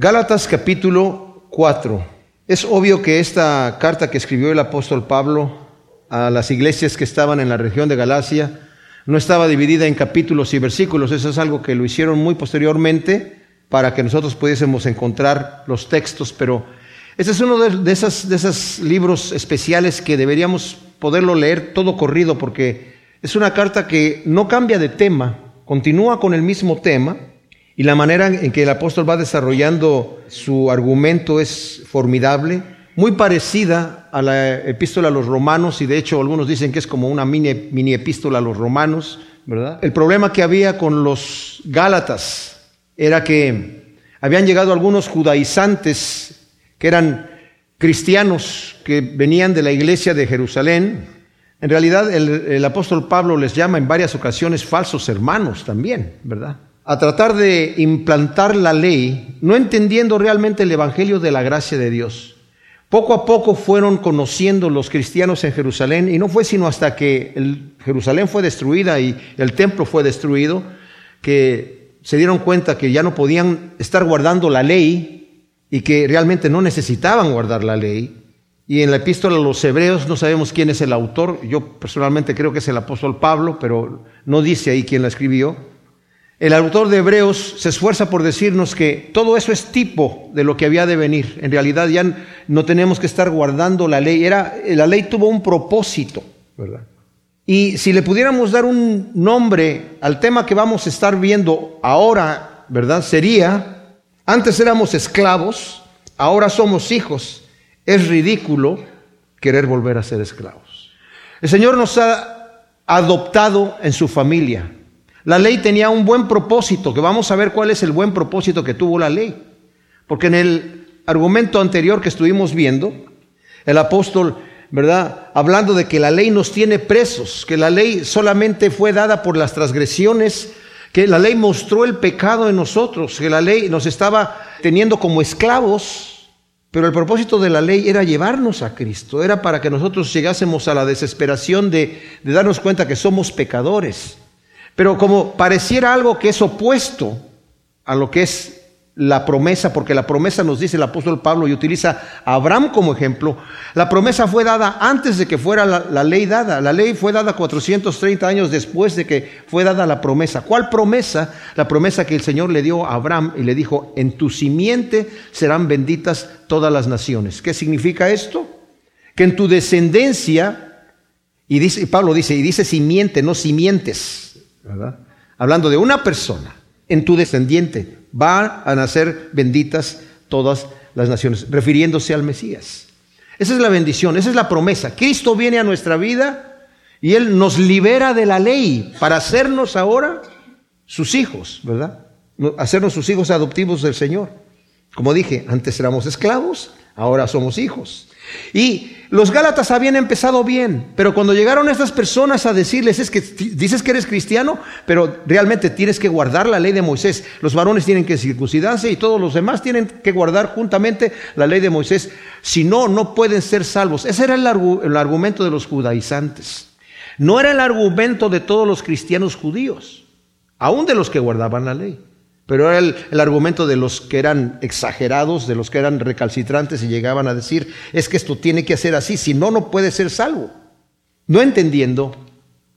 Gálatas capítulo 4. Es obvio que esta carta que escribió el apóstol Pablo a las iglesias que estaban en la región de Galacia no estaba dividida en capítulos y versículos. Eso es algo que lo hicieron muy posteriormente para que nosotros pudiésemos encontrar los textos, pero este es uno de, esos, de esos libros especiales que deberíamos poderlo leer todo corrido porque es una carta que no cambia de tema, continúa con el mismo tema y la manera en que el apóstol va desarrollando su argumento es formidable, muy parecida a la epístola a los romanos, y de hecho algunos dicen que es como una mini, mini epístola a los romanos, ¿verdad? El problema que había con los Gálatas era que habían llegado algunos judaizantes que eran cristianos que venían de la iglesia de Jerusalén. En realidad el, el apóstol Pablo les llama en varias ocasiones falsos hermanos también, ¿verdad? A tratar de implantar la ley, no entendiendo realmente el Evangelio de la gracia de Dios. Poco a poco fueron conociendo los cristianos en Jerusalén y no fue sino hasta que Jerusalén fue destruida y el templo fue destruido que se dieron cuenta que ya no podían estar guardando la ley y que realmente no necesitaban guardar la ley. Y en la epístola a los hebreos no sabemos quién es el autor, yo personalmente creo que es el apóstol Pablo, pero no dice ahí quién la escribió. El autor de Hebreos se esfuerza por decirnos que todo eso es tipo de lo que había de venir. En realidad ya no tenemos que estar guardando la ley. Era, la ley tuvo un propósito, ¿verdad? Y si le pudiéramos dar un nombre al tema que vamos a estar viendo ahora, ¿verdad? Sería, antes éramos esclavos, ahora somos hijos. Es ridículo querer volver a ser esclavos. El Señor nos ha adoptado en su familia. La ley tenía un buen propósito, que vamos a ver cuál es el buen propósito que tuvo la ley. Porque en el argumento anterior que estuvimos viendo, el apóstol, ¿verdad? Hablando de que la ley nos tiene presos, que la ley solamente fue dada por las transgresiones, que la ley mostró el pecado en nosotros, que la ley nos estaba teniendo como esclavos, pero el propósito de la ley era llevarnos a Cristo, era para que nosotros llegásemos a la desesperación de, de darnos cuenta que somos pecadores pero como pareciera algo que es opuesto a lo que es la promesa, porque la promesa nos dice el apóstol Pablo y utiliza a Abraham como ejemplo, la promesa fue dada antes de que fuera la, ley dada. La ley fue dada 430 años después de que fue dada la promesa. ¿Cuál promesa? La promesa que el Señor le dio a Abraham y le dijo, en tu simiente serán benditas todas las naciones. ¿Qué significa esto? Que en tu descendencia, y dice, Pablo dice, y dice simiente, no simientes Hablando de una persona, en tu descendiente van a nacer benditas todas las naciones, refiriéndose al Mesías. Esa es la bendición, esa es la promesa. Cristo viene a nuestra vida y Él nos libera de la ley para hacernos ahora sus hijos, ¿verdad? Hacernos sus hijos adoptivos del Señor. Como dije, antes éramos esclavos, ahora somos hijos. Y los Gálatas habían empezado bien, pero cuando llegaron estas personas a decirles, es que dices que eres cristiano, pero realmente tienes que guardar la ley de Moisés. Los varones tienen que circuncidarse y todos los demás tienen que guardar juntamente la ley de Moisés. Si no, no pueden ser salvos. Ese era el, el argumento de los judaizantes. No era el argumento de todos los cristianos judíos, aún de los que guardaban la ley. Pero era el, argumento de los que eran exagerados, de los que eran recalcitrantes y llegaban a decir, es que esto tiene que ser así, si no, no puede ser salvo. No entendiendo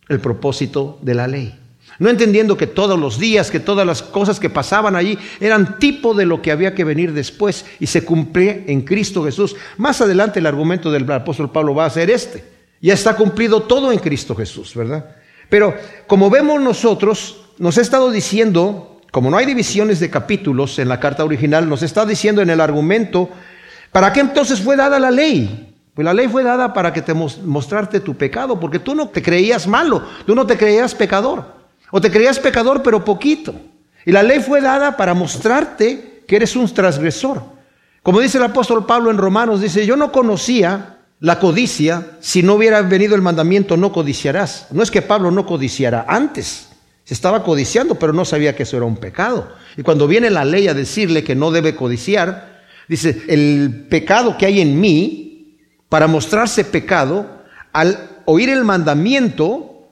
el propósito de la ley. No entendiendo que todos los días, que todas las cosas que pasaban allí eran tipo de lo que había que venir después y se cumplía en Cristo Jesús. Más adelante el argumento del apóstol Pablo va a ser este. Ya está cumplido todo en Cristo Jesús, ¿verdad? Pero como vemos nosotros, nos ha estado diciendo como no hay divisiones de capítulos en la carta original, nos está diciendo en el argumento, ¿para qué entonces fue dada la ley? Pues la ley fue dada para que te mostrarte tu pecado, porque tú no te creías malo, tú no te creías pecador, o te creías pecador pero poquito. Y la ley fue dada para mostrarte que eres un transgresor. Como dice el apóstol Pablo en Romanos, dice, yo no conocía la codicia si no hubiera venido el mandamiento, no codiciarás. No es que Pablo no codiciara antes, estaba codiciando, pero no sabía que eso era un pecado. Y cuando viene la ley a decirle que no debe codiciar, dice, el pecado que hay en mí, para mostrarse pecado, al oír el mandamiento,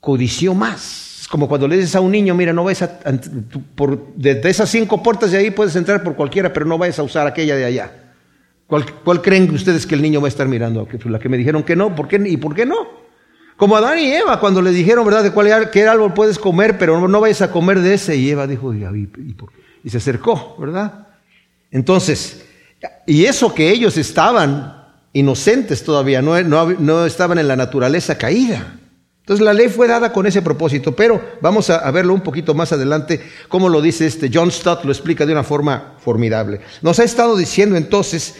codició más. Es como cuando le dices a un niño, mira, no vayas a, por, de, esas cinco puertas de ahí puedes entrar por cualquiera, pero no vayas a usar aquella de allá. ¿Cuál, ¿Cuál, creen ustedes que el niño va a estar mirando? La que me dijeron que no, ¿por qué? ¿Y por qué no? Como Adán y Eva, cuando le dijeron, ¿verdad?, de cuál qué árbol puedes comer, pero no vayas a comer de ese. Y Eva dijo, ¿y, y se acercó, ¿verdad? Entonces, y eso que ellos estaban inocentes todavía, no, no, no estaban en la naturaleza caída. Entonces la ley fue dada con ese propósito, pero vamos a, verlo un poquito más adelante, como lo dice este John Stott, lo explica de una forma formidable. Nos ha estado diciendo entonces,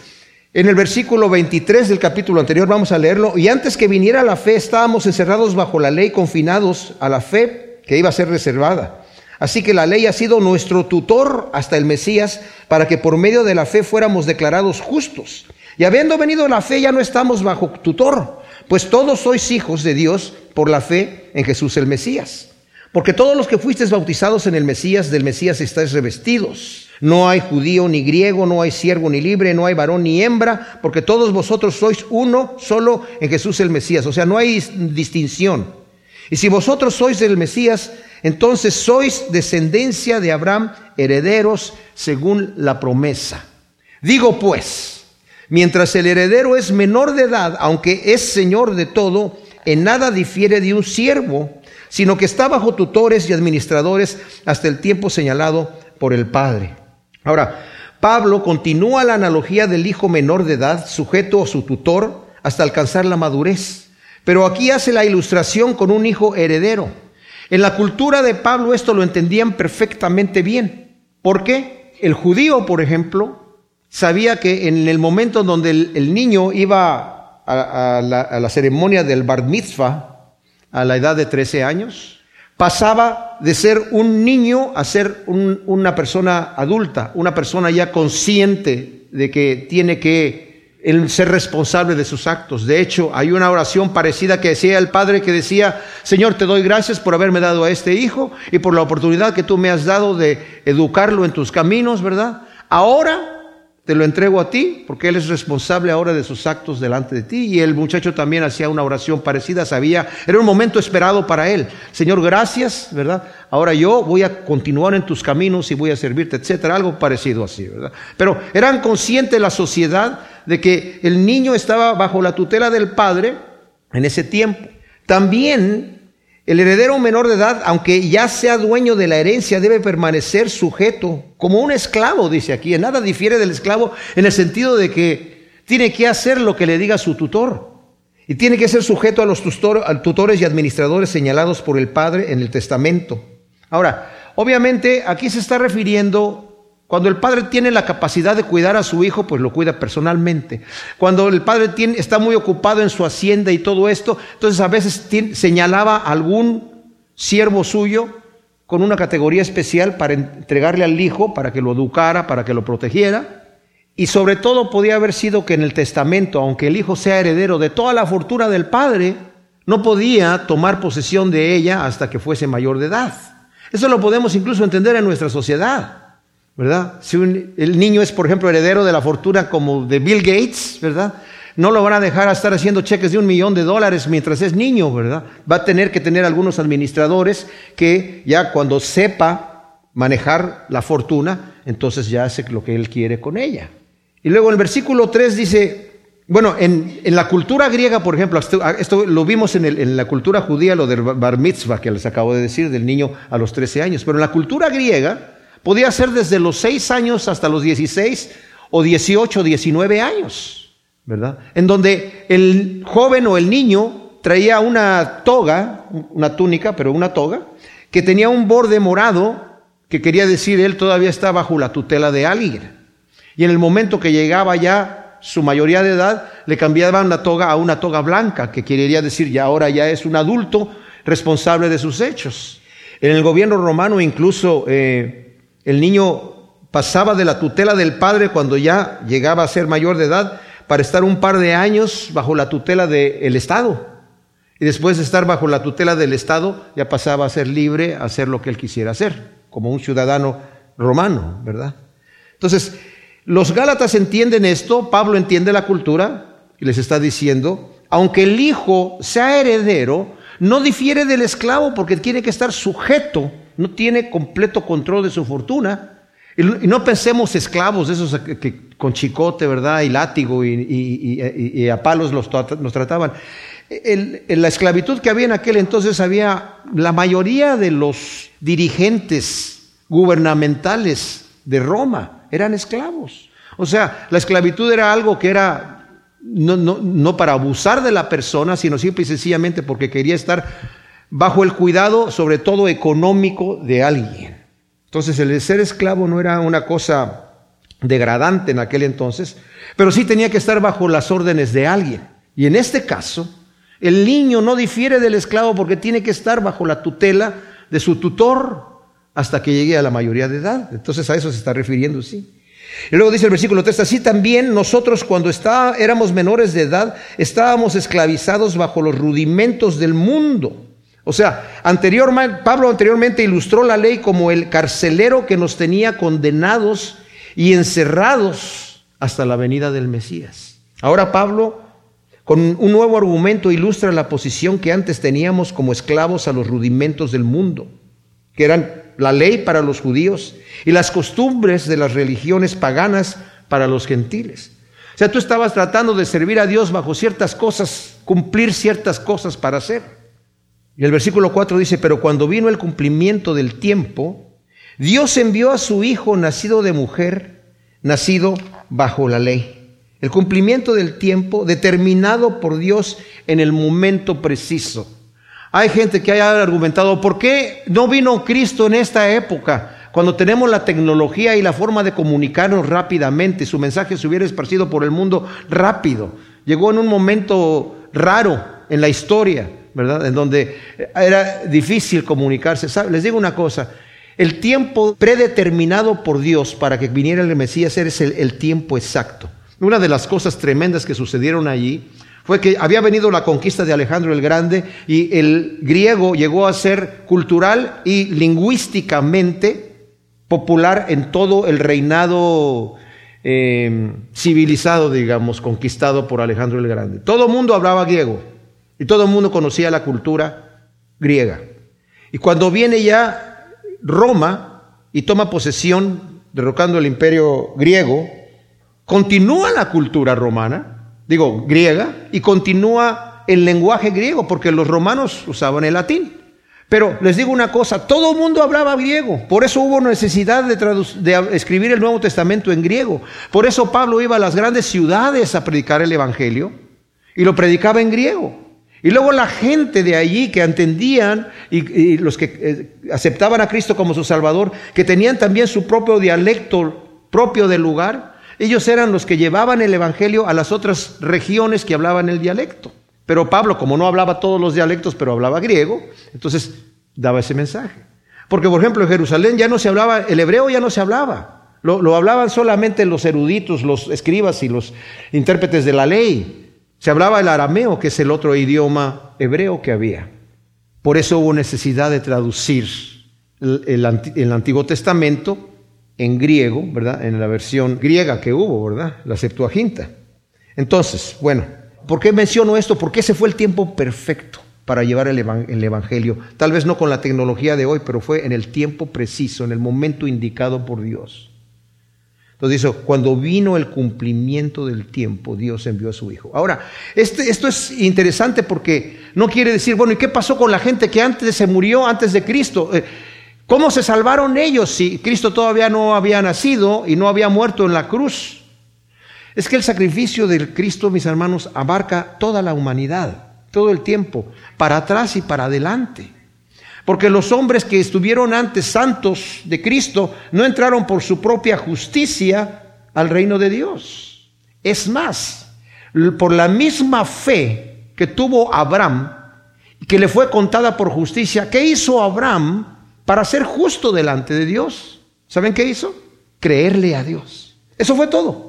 en el versículo 23 del capítulo anterior, vamos a leerlo, y antes que viniera la fe estábamos encerrados bajo la ley, confinados a la fe que iba a ser reservada. Así que la ley ha sido nuestro tutor hasta el Mesías, para que por medio de la fe fuéramos declarados justos. Y habiendo venido la fe ya no estamos bajo tutor, pues todos sois hijos de Dios por la fe en Jesús el Mesías. Porque todos los que fuisteis bautizados en el Mesías, del Mesías estáis revestidos. No hay judío ni griego, no hay siervo ni libre, no hay varón ni hembra, porque todos vosotros sois uno solo en Jesús el Mesías. O sea, no hay distinción. Y si vosotros sois del Mesías, entonces sois descendencia de Abraham, herederos según la promesa. Digo pues, mientras el heredero es menor de edad, aunque es señor de todo, en nada difiere de un siervo, sino que está bajo tutores y administradores hasta el tiempo señalado por el Padre. Ahora, Pablo continúa la analogía del hijo menor de edad, sujeto a su tutor, hasta alcanzar la madurez. Pero aquí hace la ilustración con un hijo heredero. En la cultura de Pablo esto lo entendían perfectamente bien. ¿Por qué? El judío, por ejemplo, sabía que en el momento donde el, niño iba a, la, ceremonia del bar mitzvah a la edad de 13 años, pasaba de ser un niño a ser una persona adulta, una persona ya consciente de que tiene que ser responsable de sus actos. De hecho, hay una oración parecida que decía el padre que decía, Señor, te doy gracias por haberme dado a este hijo y por la oportunidad que tú me has dado de educarlo en tus caminos, ¿verdad? Ahora te lo entrego a ti, porque Él es responsable ahora de sus actos delante de ti. Y el muchacho también hacía una oración parecida, sabía, era un momento esperado para Él. Señor, gracias, ¿verdad? Ahora yo voy a continuar en tus caminos y voy a servirte, etcétera, algo parecido así, ¿verdad? Pero eran conscientes la sociedad de que el niño estaba bajo la tutela del padre en ese tiempo. También el heredero menor de edad, aunque ya sea dueño de la herencia, debe permanecer sujeto como un esclavo, dice aquí. En nada difiere del esclavo en el sentido de que tiene que hacer lo que le diga su tutor. Y tiene que ser sujeto a los tutores y administradores señalados por el padre en el testamento. Ahora, obviamente aquí se está refiriendo cuando el padre tiene la capacidad de cuidar a su hijo, pues lo cuida personalmente. Cuando el padre está muy ocupado en su hacienda y todo esto, entonces a veces señalaba a algún siervo suyo con una categoría especial para entregarle al hijo, para que lo educara, para que lo protegiera. Y sobre todo podía haber sido que en el testamento, aunque el hijo sea heredero de toda la fortuna del padre, no podía tomar posesión de ella hasta que fuese mayor de edad. Eso lo podemos incluso entender en nuestra sociedad. ¿Verdad? Si el niño es, por ejemplo, heredero de la fortuna como de Bill Gates, ¿verdad? No lo van a dejar a estar haciendo cheques de un millón de dólares mientras es niño, ¿verdad? Va a tener que tener algunos administradores que ya cuando sepa manejar la fortuna, entonces ya hace lo que él quiere con ella. Y luego el versículo 3 dice, bueno, en, la cultura griega, por ejemplo, esto, lo vimos en, en, la cultura judía, lo del bar mitzvah que les acabo de decir, del niño a los 13 años, pero en la cultura griega, Podía ser desde los 6 años hasta los 16 o 18 o 19 años, ¿verdad? En donde el joven o el niño traía una toga, una túnica, pero una toga, que tenía un borde morado, que quería decir él todavía está bajo la tutela de alguien. Y en el momento que llegaba ya su mayoría de edad, le cambiaban la toga a una toga blanca, que quería decir ya ahora ya es un adulto responsable de sus hechos. En el gobierno romano incluso eh, el niño pasaba de la tutela del padre cuando ya llegaba a ser mayor de edad para estar un par de años bajo la tutela del Estado. Y después de estar bajo la tutela del Estado, ya pasaba a ser libre a hacer lo que él quisiera hacer, como un ciudadano romano, ¿verdad? Entonces, los Gálatas entienden esto, Pablo entiende la cultura y les está diciendo, aunque el hijo sea heredero, no difiere del esclavo porque tiene que estar sujeto, no tiene completo control de su fortuna. Y no pensemos esclavos, esos que, con chicote, ¿verdad? Y látigo y, a palos los, trataban. En la esclavitud que había en aquel entonces había la mayoría de los dirigentes gubernamentales de Roma eran esclavos. O sea, la esclavitud era algo que era no, no, no para abusar de la persona, sino simple y sencillamente porque quería estar bajo el cuidado, sobre todo económico, de alguien. Entonces el ser esclavo no era una cosa degradante en aquel entonces, pero sí tenía que estar bajo las órdenes de alguien. Y en este caso, el niño no difiere del esclavo porque tiene que estar bajo la tutela de su tutor hasta que llegue a la mayoría de edad. Entonces a eso se está refiriendo, sí. Y luego dice el versículo 3, así también nosotros cuando está, éramos menores de edad estábamos esclavizados bajo los rudimentos del mundo. O sea, anteriormente, Pablo anteriormente ilustró la ley como el carcelero que nos tenía condenados y encerrados hasta la venida del Mesías. Ahora Pablo con un nuevo argumento ilustra la posición que antes teníamos como esclavos a los rudimentos del mundo, que eran la ley para los judíos y las costumbres de las religiones paganas para los gentiles. O sea, tú estabas tratando de servir a Dios bajo ciertas cosas, cumplir ciertas cosas para hacer. Y el versículo 4 dice, pero cuando vino el cumplimiento del tiempo, Dios envió a su Hijo nacido de mujer, nacido bajo la ley el cumplimiento del tiempo determinado por Dios en el momento preciso. Hay gente que haya argumentado, ¿por qué no vino Cristo en esta época? Cuando tenemos la tecnología y la forma de comunicarnos rápidamente, su mensaje se hubiera esparcido por el mundo rápido. Llegó en un momento raro en la historia, ¿verdad? En donde era difícil comunicarse. Les digo una cosa, el tiempo predeterminado por Dios para que viniera el Mesías es el tiempo exacto. Una de las cosas tremendas que sucedieron allí fue que había venido la conquista de Alejandro el Grande y el griego llegó a ser cultural y lingüísticamente popular en todo el reinado eh, civilizado, digamos, conquistado por Alejandro el Grande. Todo el mundo hablaba griego y todo el mundo conocía la cultura griega. Y cuando viene ya Roma y toma posesión, derrocando el imperio griego, continúa la cultura romana, digo griega, y continúa el lenguaje griego, porque los romanos usaban el latín. Pero les digo una cosa, todo el mundo hablaba griego, por eso hubo necesidad de, de, escribir el Nuevo Testamento en griego. Por eso Pablo iba a las grandes ciudades a predicar el Evangelio y lo predicaba en griego. Y luego la gente de allí que entendían y, los que eh, aceptaban a Cristo como su Salvador, que tenían también su propio dialecto propio del lugar, ellos eran los que llevaban el Evangelio a las otras regiones que hablaban el dialecto. Pero Pablo, como no hablaba todos los dialectos, pero hablaba griego, entonces daba ese mensaje. Porque, por ejemplo, en Jerusalén ya no se hablaba, el hebreo ya no se hablaba. Lo, lo hablaban solamente los eruditos, los escribas y los intérpretes de la ley. Se hablaba el arameo, que es el otro idioma hebreo que había. Por eso hubo necesidad de traducir el, el Antiguo Testamento en griego, ¿verdad? En la versión griega que hubo, ¿verdad? La Septuaginta. Entonces, bueno, ¿por qué menciono esto? Porque ese fue el tiempo perfecto para llevar el, Evangelio. Tal vez no con la tecnología de hoy, pero fue en el tiempo preciso, en el momento indicado por Dios. Entonces dice, cuando vino el cumplimiento del tiempo, Dios envió a su Hijo. Ahora, este, esto es interesante porque no quiere decir, bueno, ¿y qué pasó con la gente que antes se murió, antes de Cristo? Eh, ¿Cómo se salvaron ellos si Cristo todavía no había nacido y no había muerto en la cruz? Es que el sacrificio del Cristo, mis hermanos, abarca toda la humanidad, todo el tiempo, para atrás y para adelante. Porque los hombres que estuvieron antes santos de Cristo no entraron por su propia justicia al reino de Dios. Es más, por la misma fe que tuvo Abraham, que le fue contada por justicia, ¿qué hizo Abraham? para ser justo delante de Dios. ¿Saben qué hizo? Creerle a Dios. Eso fue todo.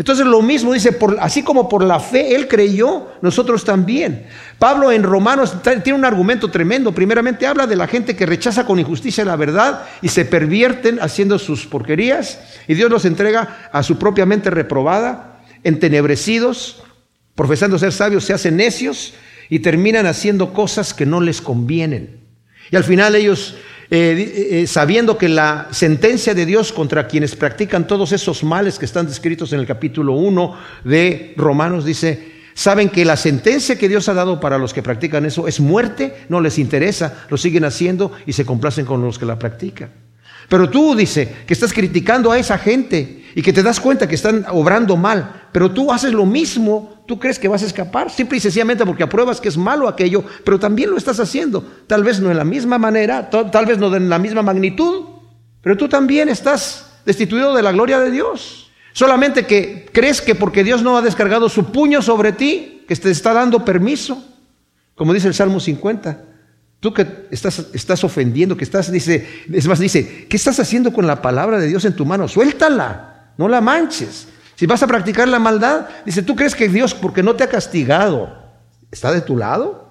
Entonces lo mismo dice, así como por la fe Él creyó, nosotros también. Pablo en Romanos tiene un argumento tremendo. Primeramente habla de la gente que rechaza con injusticia la verdad y se pervierten haciendo sus porquerías y Dios los entrega a su propia mente reprobada, entenebrecidos, profesando ser sabios, se hacen necios y terminan haciendo cosas que no les convienen. Y al final ellos, eh, eh, sabiendo que la sentencia de Dios contra quienes practican todos esos males que están descritos en el capítulo 1 de Romanos, dice, saben que la sentencia que Dios ha dado para los que practican eso es muerte, no les interesa, lo siguen haciendo y se complacen con los que la practican. Pero tú, dice, que estás criticando a esa gente y que te das cuenta que están obrando mal, pero tú haces lo mismo, tú crees que vas a escapar, simple y sencillamente porque apruebas que es malo aquello, pero también lo estás haciendo, tal vez no en la misma manera, tal vez no en la misma magnitud, pero tú también estás destituido de la gloria de Dios. Solamente que crees que porque Dios no ha descargado su puño sobre ti, que te está dando permiso, como dice el Salmo 50, Tú que estás, estás ofendiendo, que estás, dice, es más, dice, ¿qué estás haciendo con la palabra de Dios en tu mano? Suéltala, no la manches. Si vas a practicar la maldad, dice, ¿tú crees que Dios, porque no te ha castigado, está de tu lado?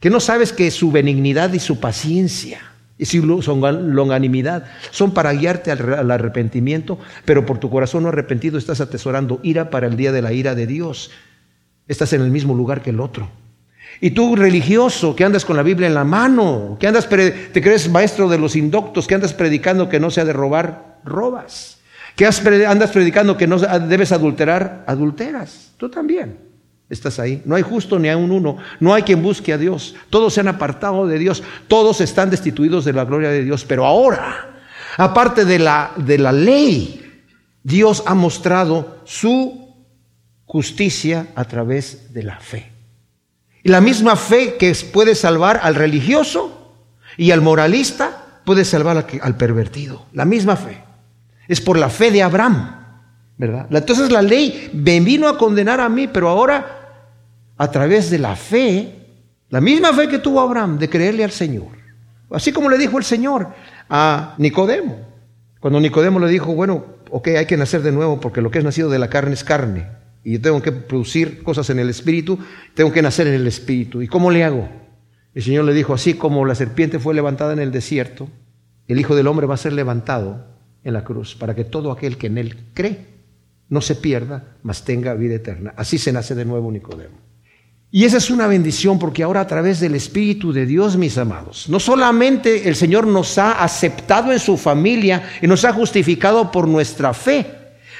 ¿Que no sabes que su benignidad y su paciencia y su longanimidad son para guiarte al arrepentimiento, pero por tu corazón no arrepentido estás atesorando ira para el día de la ira de Dios? Estás en el mismo lugar que el otro. Y tú religioso que andas con la Biblia en la mano, que andas te crees maestro de los indoctos, que andas predicando que no se ha de robar, robas. Que andas predicando que no debes adulterar, adulteras. Tú también estás ahí. No hay justo ni a un uno. No hay quien busque a Dios. Todos se han apartado de Dios. Todos están destituidos de la gloria de Dios. Pero ahora, aparte de la, de la ley, Dios ha mostrado su justicia a través de la fe. Y la misma fe que puede salvar al religioso y al moralista puede salvar al pervertido. La misma fe. Es por la fe de Abraham, ¿verdad? Entonces la ley me vino a condenar a mí, pero ahora a través de la fe, la misma fe que tuvo Abraham de creerle al Señor. Así como le dijo el Señor a Nicodemo. Cuando Nicodemo le dijo, bueno, ok, hay que nacer de nuevo porque lo que es nacido de la carne es carne y yo tengo que producir cosas en el espíritu, tengo que nacer en el espíritu. ¿Y cómo le hago? El Señor le dijo, así como la serpiente fue levantada en el desierto, el Hijo del Hombre va a ser levantado en la cruz para que todo aquel que en él cree no se pierda, mas tenga vida eterna. Así se nace de nuevo Nicodemo. Y esa es una bendición porque ahora a través del Espíritu de Dios, mis amados, no solamente el Señor nos ha aceptado en su familia y nos ha justificado por nuestra fe,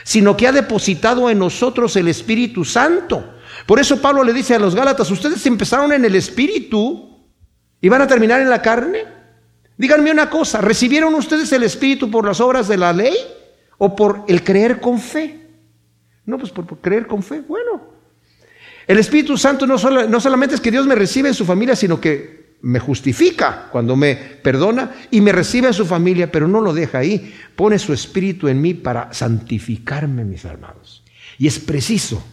sino que ha depositado en nosotros el Espíritu Santo. Por eso Pablo le dice a los Gálatas, ustedes empezaron en el Espíritu y van a terminar en la carne. Díganme una cosa, ¿recibieron ustedes el Espíritu por las obras de la ley o por el creer con fe? No, pues por, creer con fe. Bueno, el Espíritu Santo no, solamente es que Dios me recibe en su familia, sino que me justifica cuando me perdona y me recibe a su familia, pero no lo deja ahí. Pone su espíritu en mí para santificarme, mis hermanos. Y es preciso,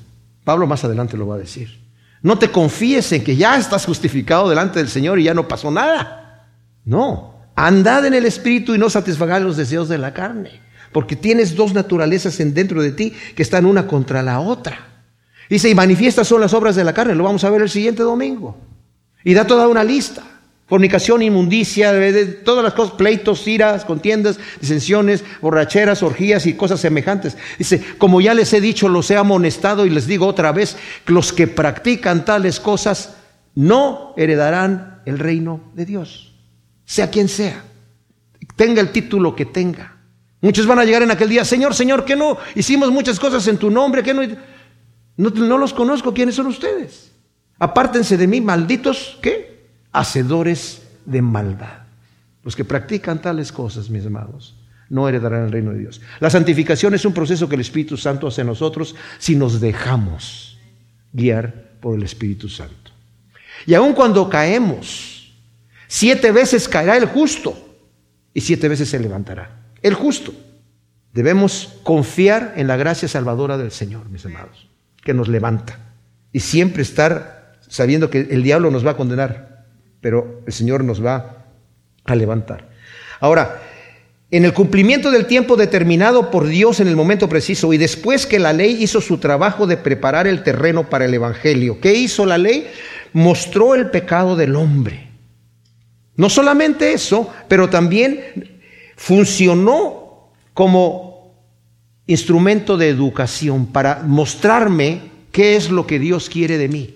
Pablo más adelante lo va a decir. No te confíes en que ya estás justificado delante del Señor y ya no pasó nada. No, andad en el espíritu y no satisfagáis los deseos de la carne, porque tienes dos naturalezas en dentro de ti que están una contra la otra. Dice, y manifiestas son las obras de la carne, lo vamos a ver el siguiente domingo. Y da toda una lista. Fornicación, inmundicia, todas las cosas, pleitos, iras, contiendas, disensiones, borracheras, orgías y cosas semejantes. Dice, como ya les he dicho, los he amonestado y les digo otra vez, los que practican tales cosas no heredarán el reino de Dios. Sea quien sea, tenga el título que tenga. Muchos van a llegar en aquel día, Señor, Señor, que no hicimos muchas cosas en tu nombre, que no, no, los conozco, ¿quiénes son ustedes? Apártense de mí, malditos, ¿qué? Hacedores de maldad. Los que practican tales cosas, mis amados, no heredarán el reino de Dios. La santificación es un proceso que el Espíritu Santo hace en nosotros si nos dejamos guiar por el Espíritu Santo. Y aun cuando caemos, siete veces caerá el justo y siete veces se levantará. El justo. Debemos confiar en la gracia salvadora del Señor, mis amados, que nos levanta. Y siempre estar sabiendo que el diablo nos va a condenar, pero el Señor nos va a levantar. Ahora, en el cumplimiento del tiempo determinado por Dios en el momento preciso y después que la ley hizo su trabajo de preparar el terreno para el Evangelio, ¿qué hizo la ley? Mostró el pecado del hombre. No solamente eso, pero también funcionó como instrumento de educación para mostrarme qué es lo que Dios quiere de mí.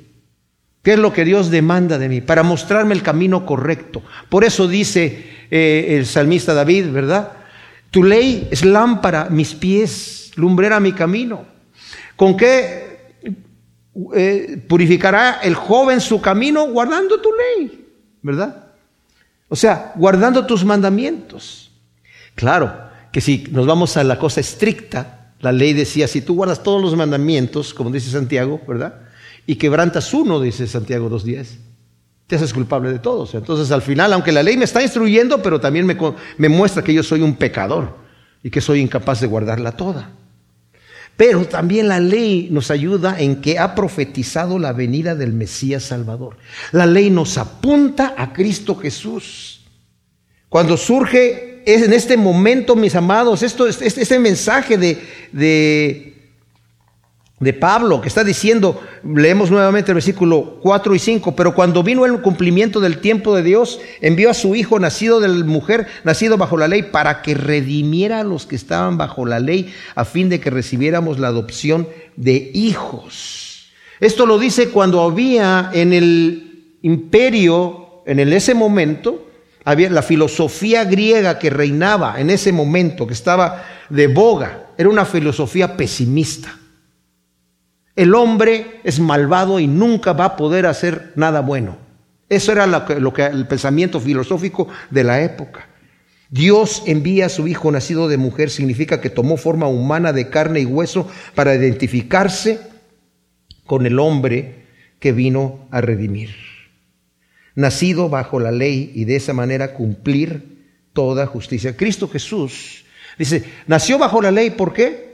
¿Qué es lo que Dios demanda de mí? Para mostrarme el camino correcto. Por eso dice eh, el salmista David, ¿verdad? Tu ley es lámpara, mis pies, lumbrera mi camino. ¿Con qué eh, purificará el joven su camino? Guardando tu ley, ¿verdad? O sea, guardando tus mandamientos. Claro que si nos vamos a la cosa estricta, la ley decía, si tú guardas todos los mandamientos, como dice Santiago, ¿verdad? y quebrantas uno, dice Santiago 2.10, te haces culpable de todos. Entonces al final, aunque la ley me está instruyendo, pero también me, me muestra que yo soy un pecador y que soy incapaz de guardarla toda. Pero también la ley nos ayuda en que ha profetizado la venida del Mesías Salvador. La ley nos apunta a Cristo Jesús. Cuando surge en este momento, mis amados, esto, este, este mensaje de, de de Pablo, que está diciendo, leemos nuevamente el versículo 4 y 5, pero cuando vino el cumplimiento del tiempo de Dios, envió a su Hijo nacido de la mujer, nacido bajo la ley, para que redimiera a los que estaban bajo la ley, a fin de que recibiéramos la adopción de hijos. Esto lo dice cuando había en el imperio, en ese momento, había la filosofía griega que reinaba en ese momento, que estaba de boga, era una filosofía pesimista el hombre es malvado y nunca va a poder hacer nada bueno. Eso era lo que, el pensamiento filosófico de la época. Dios envía a su Hijo nacido de mujer, significa que tomó forma humana de carne y hueso para identificarse con el hombre que vino a redimir. Nacido bajo la ley y de esa manera cumplir toda justicia. Cristo Jesús dice, nació bajo la ley, ¿por qué?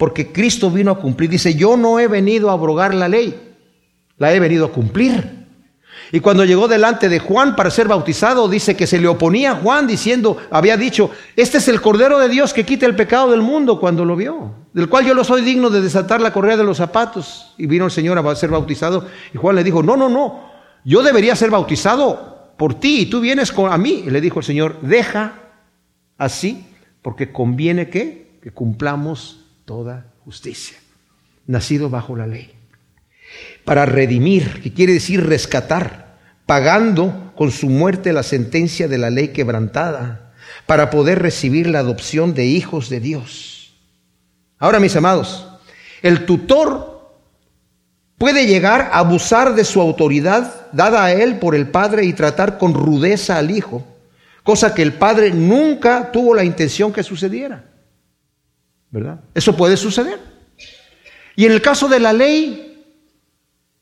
Porque Cristo vino a cumplir. Dice, yo no he venido a abrogar la ley, la he venido a cumplir. Y cuando llegó delante de Juan para ser bautizado, dice que se le oponía a Juan diciendo, había dicho, este es el Cordero de Dios que quita el pecado del mundo cuando lo vio, del cual yo lo soy digno de desatar la correa de los zapatos. Y vino el Señor a ser bautizado y Juan le dijo, no, no, no, yo debería ser bautizado por ti y tú vienes a mí. Y le dijo el Señor, deja así, porque conviene que, que cumplamos toda justicia, nacido bajo la ley, para redimir, que quiere decir rescatar, pagando con su muerte la sentencia de la ley quebrantada, para poder recibir la adopción de hijos de Dios. Ahora, mis amados, el tutor puede llegar a abusar de su autoridad dada a él por el padre y tratar con rudeza al hijo, cosa que el padre nunca tuvo la intención que sucediera. ¿Verdad? Eso puede suceder. Y en el caso de la ley,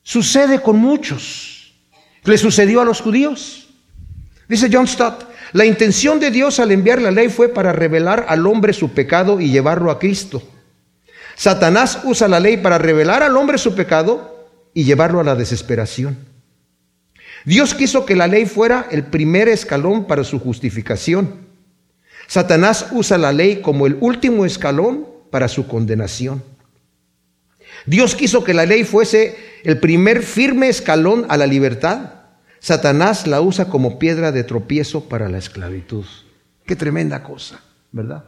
sucede con muchos. Le sucedió a los judíos. Dice John Stott, la intención de Dios al enviar la ley fue para revelar al hombre su pecado y llevarlo a Cristo. Satanás usa la ley para revelar al hombre su pecado y llevarlo a la desesperación. Dios quiso que la ley fuera el primer escalón para su justificación. Satanás usa la ley como el último escalón para su condenación. Dios quiso que la ley fuese el primer firme escalón a la libertad. Satanás la usa como piedra de tropiezo para la esclavitud. Qué tremenda cosa, ¿verdad?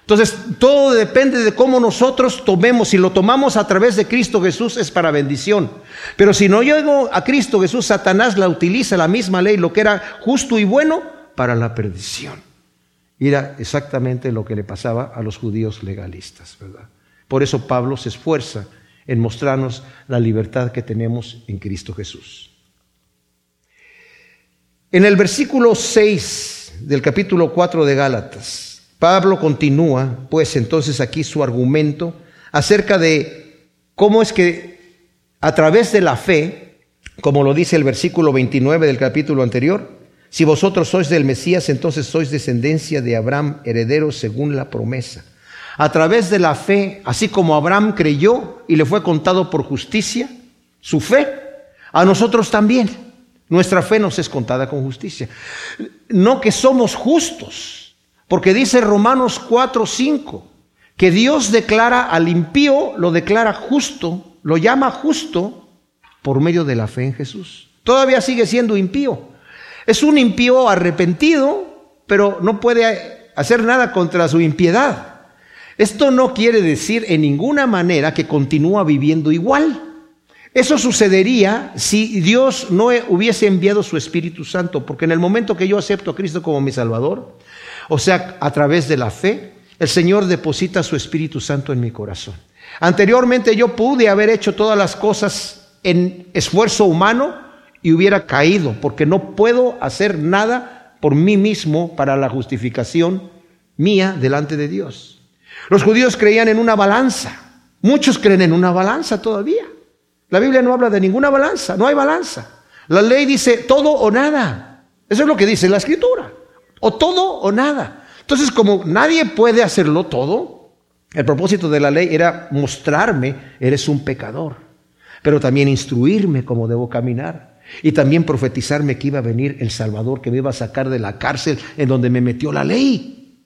Entonces, todo depende de cómo nosotros tomemos. Si lo tomamos a través de Cristo Jesús es para bendición. Pero si no llego a Cristo Jesús, Satanás la utiliza la misma ley, lo que era justo y bueno, para la perdición era exactamente lo que le pasaba a los judíos legalistas, ¿verdad? Por eso Pablo se esfuerza en mostrarnos la libertad que tenemos en Cristo Jesús. En el versículo 6 del capítulo 4 de Gálatas, Pablo continúa, pues entonces aquí su argumento acerca de cómo es que a través de la fe, como lo dice el versículo 29 del capítulo anterior, si vosotros sois del Mesías, entonces sois descendencia de Abraham, herederos según la promesa. A través de la fe, así como Abraham creyó y le fue contado por justicia, su fe, a nosotros también. Nuestra fe nos es contada con justicia. No que somos justos, porque dice Romanos 4, 5, que Dios declara al impío, lo declara justo, lo llama justo por medio de la fe en Jesús. Todavía sigue siendo impío, es un impío arrepentido, pero no puede hacer nada contra su impiedad. Esto no quiere decir en ninguna manera que continúa viviendo igual. Eso sucedería si Dios no hubiese enviado su Espíritu Santo, porque en el momento que yo acepto a Cristo como mi Salvador, o sea, a través de la fe, el Señor deposita su Espíritu Santo en mi corazón. Anteriormente yo pude haber hecho todas las cosas en esfuerzo humano y hubiera caído, porque no puedo hacer nada por mí mismo para la justificación mía delante de Dios. Los judíos creían en una balanza. Muchos creen en una balanza todavía. La Biblia no habla de ninguna balanza, no hay balanza. La ley dice todo o nada. Eso es lo que dice la escritura. O todo o nada. Entonces, como nadie puede hacerlo todo, el propósito de la ley era mostrarme, eres un pecador, pero también instruirme cómo debo caminar. Y también profetizarme que iba a venir el Salvador, que me iba a sacar de la cárcel en donde me metió la ley.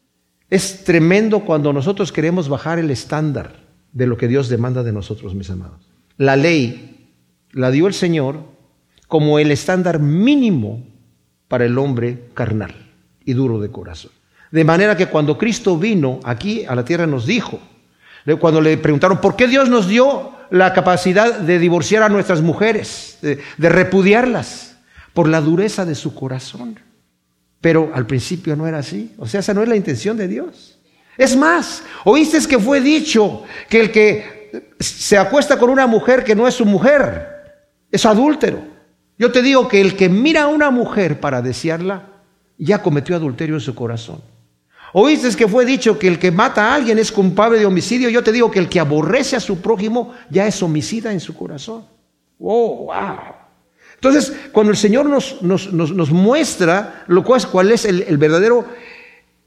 Es tremendo cuando nosotros queremos bajar el estándar de lo que Dios demanda de nosotros, mis amados. La ley la dio el Señor como el estándar mínimo para el hombre carnal y duro de corazón. De manera que cuando Cristo vino aquí a la tierra nos dijo, cuando le preguntaron, ¿por qué Dios nos dio la capacidad de divorciar a nuestras mujeres, de, repudiarlas? Por la dureza de su corazón. Pero al principio no era así. O sea, esa no es la intención de Dios. Es más, oíste que fue dicho que el que se acuesta con una mujer que no es su mujer, es adúltero. Yo te digo que el que mira a una mujer para desearla, ya cometió adulterio en su corazón. Oíste que fue dicho que el que mata a alguien es culpable de homicidio. Yo te digo que el que aborrece a su prójimo ya es homicida en su corazón. Oh, wow. Entonces, cuando el Señor nos, nos, muestra lo cual, cuál es el, verdadero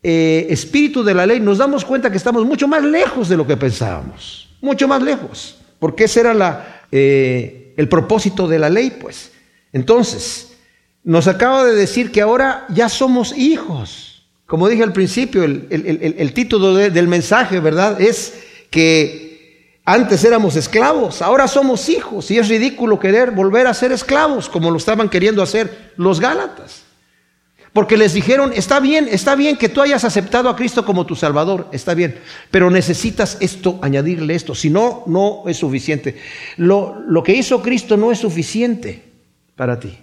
eh, espíritu de la ley, nos damos cuenta que estamos mucho más lejos de lo que pensábamos. Mucho más lejos. Porque ese era eh, el propósito de la ley, pues. Entonces, nos acaba de decir que ahora ya somos hijos. Como dije al principio, el, título del mensaje, ¿verdad? Es que antes éramos esclavos, ahora somos hijos y es ridículo querer volver a ser esclavos como lo estaban queriendo hacer los Gálatas. Porque les dijeron, está bien, está bien que tú hayas aceptado a Cristo como tu Salvador, está bien, pero necesitas esto, añadirle esto, si no, no es suficiente. Lo, lo que hizo Cristo no es suficiente para ti.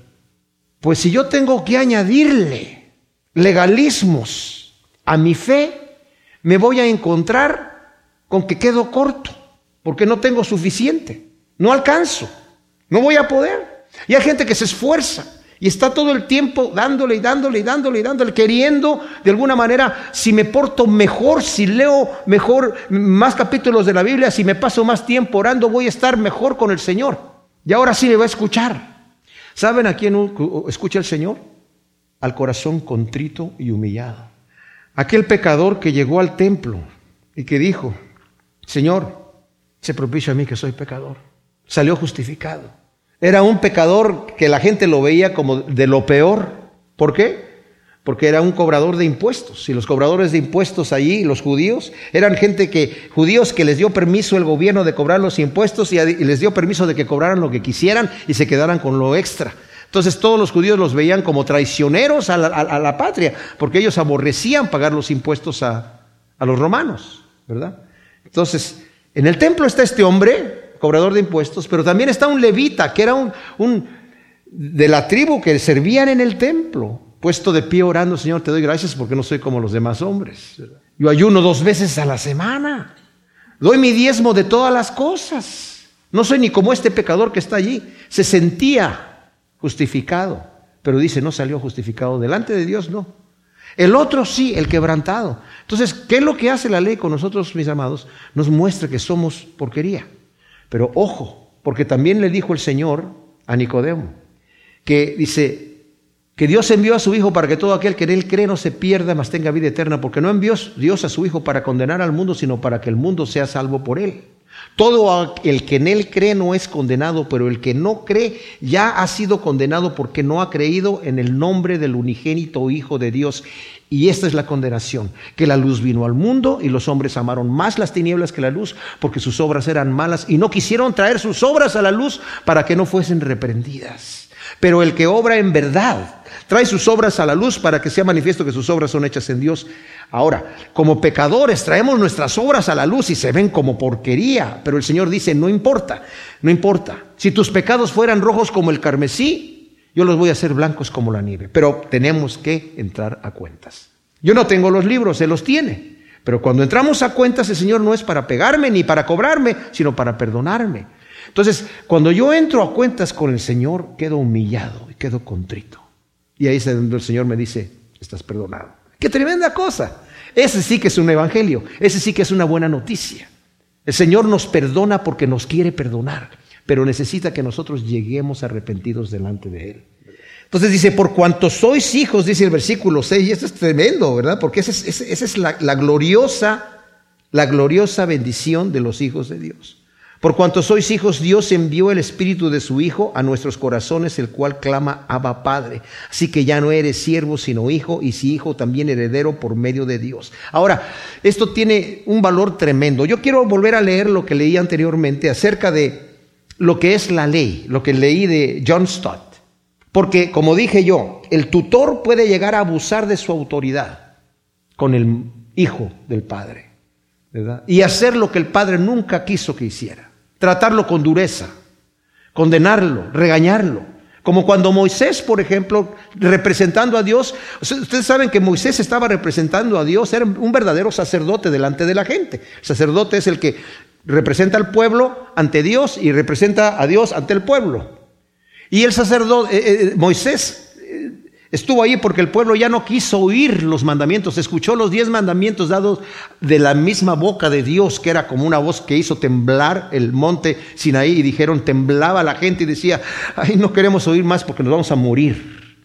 Pues si yo tengo que añadirle legalismos a mi fe, me voy a encontrar con que quedo corto, porque no tengo suficiente, no alcanzo, no voy a poder. Y hay gente que se esfuerza y está todo el tiempo dándole y dándole y dándole y dándole, queriendo de alguna manera, si me porto mejor, si leo mejor más capítulos de la Biblia, si me paso más tiempo orando, voy a estar mejor con el Señor. Y ahora sí me va a escuchar. ¿Saben a quién escucha el Señor? Al corazón contrito y humillado. Aquel pecador que llegó al templo y que dijo, Señor, se propicio a mí que soy pecador. Salió justificado. Era un pecador que la gente lo veía como de lo peor. ¿Por qué? Porque era un cobrador de impuestos. Y los cobradores de impuestos allí, los judíos, eran gente que, judíos que les dio permiso el gobierno de cobrar los impuestos y les dio permiso de que cobraran lo que quisieran y se quedaran con lo extra. Entonces todos los judíos los veían como traicioneros a la, patria, porque ellos aborrecían pagar los impuestos a, los romanos, ¿verdad? Entonces, en el templo está este hombre, cobrador de impuestos, pero también está un levita, que era un, un de la tribu que servían en el templo, puesto de pie orando, Señor, te doy gracias porque no soy como los demás hombres. Yo ayuno dos veces a la semana, doy mi diezmo de todas las cosas. No soy ni como este pecador que está allí. Se sentía justificado, pero dice, no salió justificado delante de Dios, no. El otro sí, el quebrantado. Entonces, ¿qué es lo que hace la ley con nosotros, mis amados? Nos muestra que somos porquería. Pero ojo, porque también le dijo el Señor a Nicodemo, que dice, que Dios envió a su Hijo para que todo aquel que en Él cree no se pierda, mas tenga vida eterna, porque no envió Dios a su Hijo para condenar al mundo, sino para que el mundo sea salvo por Él. Todo el que en él cree no es condenado, pero el que no cree ya ha sido condenado porque no ha creído en el nombre del unigénito Hijo de Dios. Y esta es la condenación, que la luz vino al mundo y los hombres amaron más las tinieblas que la luz porque sus obras eran malas y no quisieron traer sus obras a la luz para que no fuesen reprendidas. Pero el que obra en verdad trae sus obras a la luz para que sea manifiesto que sus obras son hechas en Dios. Ahora, como pecadores traemos nuestras obras a la luz y se ven como porquería, pero el Señor dice, no importa, no importa. Si tus pecados fueran rojos como el carmesí, yo los voy a hacer blancos como la nieve, pero tenemos que entrar a cuentas. Yo no tengo los libros, Él los tiene. Pero cuando entramos a cuentas, el Señor no es para pegarme ni para cobrarme, sino para perdonarme. Entonces, cuando yo entro a cuentas con el Señor, quedo humillado y quedo contrito. Y ahí es donde el Señor me dice, estás perdonado. ¡Qué tremenda cosa! Ese sí que es un evangelio, ese sí que es una buena noticia. El Señor nos perdona porque nos quiere perdonar, pero necesita que nosotros lleguemos arrepentidos delante de Él. Entonces dice, por cuanto sois hijos, dice el versículo 6, y esto es tremendo, ¿verdad? Porque esa es, la, la, gloriosa, la gloriosa bendición de los hijos de Dios. Por cuanto sois hijos, Dios envió el Espíritu de su Hijo a nuestros corazones, el cual clama Abba Padre. Así que ya no eres siervo, sino hijo, y si hijo, también heredero por medio de Dios. Ahora, esto tiene un valor tremendo. Yo quiero volver a leer lo que leí anteriormente acerca de lo que es la ley, lo que leí de John Stott. Porque, como dije yo, el tutor puede llegar a abusar de su autoridad con el hijo del padre, ¿verdad? Y hacer lo que el padre nunca quiso que hiciera. Tratarlo con dureza, condenarlo, regañarlo. Como cuando Moisés, por ejemplo, representando a Dios, ustedes saben que Moisés estaba representando a Dios, era un verdadero sacerdote delante de la gente. El sacerdote es el que representa al pueblo ante Dios y representa a Dios ante el pueblo. Y el sacerdote, eh, eh, Moisés eh, estuvo ahí porque el pueblo ya no quiso oír los mandamientos, escuchó los diez mandamientos dados de la misma boca de Dios, que era como una voz que hizo temblar el monte Sinaí, y dijeron, temblaba la gente y decía, ay, no queremos oír más porque nos vamos a morir.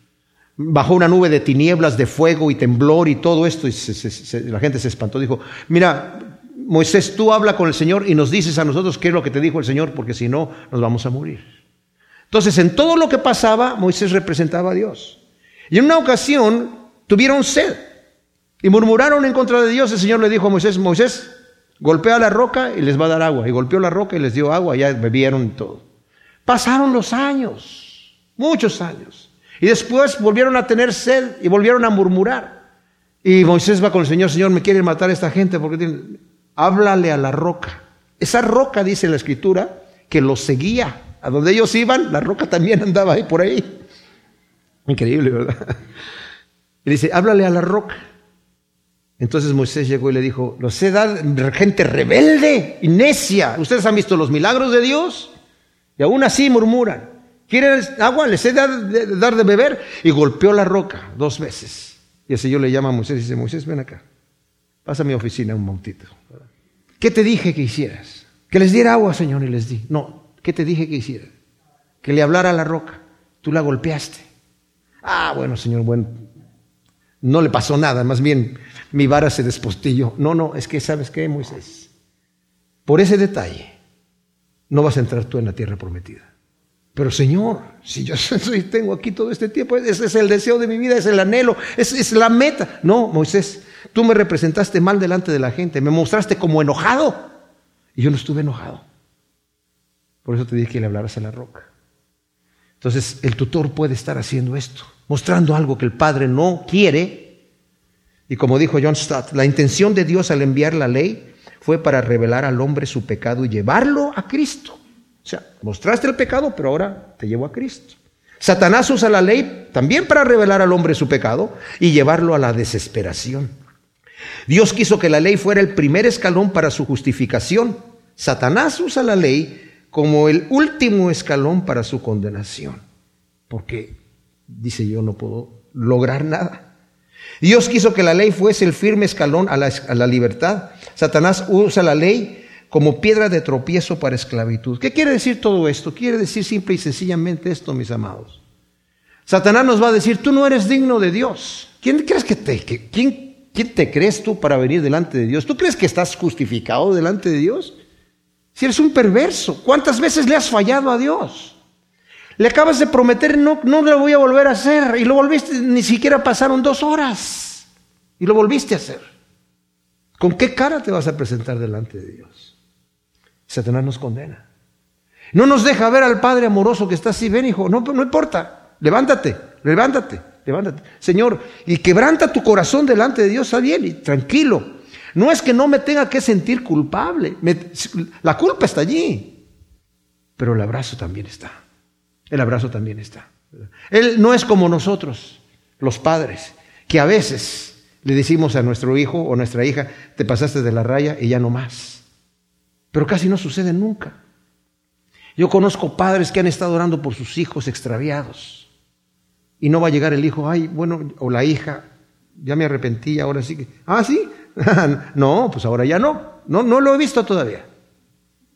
Bajó una nube de tinieblas, de fuego y temblor y todo esto, y la gente se espantó, dijo, mira, Moisés, tú habla con el Señor y nos dices a nosotros qué es lo que te dijo el Señor, porque si no, nos vamos a morir. Entonces, en todo lo que pasaba, Moisés representaba a Dios. Y en una ocasión tuvieron sed y murmuraron en contra de Dios. El Señor le dijo a Moisés, Moisés, golpea la roca y les va a dar agua. Y golpeó la roca y les dio agua, ya bebieron todo. Pasaron los años, muchos años. Y después volvieron a tener sed y volvieron a murmurar. Y Moisés va con el Señor, Señor, me quieren matar a esta gente porque tienen... háblale a la roca. Esa roca, dice la escritura, que los seguía. A donde ellos iban, la roca también andaba ahí por ahí. Increíble, ¿verdad? Y dice, háblale a la roca. Entonces Moisés llegó y le dijo, los sé dar gente rebelde y necia. Ustedes han visto los milagros de Dios y aún así murmuran. ¿Quieren agua? Les he dar de, dar de beber. Y golpeó la roca dos veces. Y el Señor le llama a Moisés y dice, Moisés, ven acá. Pasa a mi oficina un momentito. ¿Qué te dije que hicieras? Que les diera agua, Señor, y les di. No, ¿Qué te dije que hiciera? Que le hablara a la roca. Tú la golpeaste. Ah, bueno, Señor, bueno, no le pasó nada, más bien mi vara se despostilló. No, no, es que sabes qué, Moisés. Por ese detalle no vas a entrar tú en la tierra prometida. Pero Señor, si yo tengo aquí todo este tiempo, ese es el deseo de mi vida, es el anhelo, es, es la meta. No, Moisés, tú me representaste mal delante de la gente, me mostraste como enojado. Y yo no estuve enojado. Por eso te dije que le hablaras a la roca. Entonces, el tutor puede estar haciendo esto, mostrando algo que el padre no quiere. Y como dijo John Stott, la intención de Dios al enviar la ley fue para revelar al hombre su pecado y llevarlo a Cristo. O sea, mostraste el pecado, pero ahora te llevo a Cristo. Satanás usa la ley también para revelar al hombre su pecado y llevarlo a la desesperación. Dios quiso que la ley fuera el primer escalón para su justificación. Satanás usa la ley como el último escalón para su condenación, porque dice yo no puedo lograr nada. Dios quiso que la ley fuese el firme escalón a la, libertad. Satanás usa la ley como piedra de tropiezo para esclavitud. ¿Qué quiere decir todo esto? Quiere decir simple y sencillamente esto, mis amados. Satanás nos va a decir, tú no eres digno de Dios. ¿Quién crees que te, quién, quién te crees tú para venir delante de Dios? ¿Tú crees que estás justificado delante de Dios? Si eres un perverso, ¿cuántas veces le has fallado a Dios? Le acabas de prometer, no, no lo voy a volver a hacer, y lo volviste, ni siquiera pasaron dos horas, y lo volviste a hacer. ¿Con qué cara te vas a presentar delante de Dios? Satanás nos condena. No nos deja ver al Padre amoroso que está así, ven hijo, no, no importa, levántate, levántate, levántate. Señor, y quebranta tu corazón delante de Dios, está bien, y tranquilo. No es que no me tenga que sentir culpable, la culpa está allí, pero el abrazo también está, el abrazo también está. Él no es como nosotros, los padres, que a veces le decimos a nuestro hijo o nuestra hija, te pasaste de la raya y ya no más. Pero casi no sucede nunca. Yo conozco padres que han estado orando por sus hijos extraviados. Y no va a llegar el hijo, ay, bueno, o la hija, ya me arrepentí, ahora sí que, ah, sí, no, pues ahora ya no, no, no lo he visto todavía.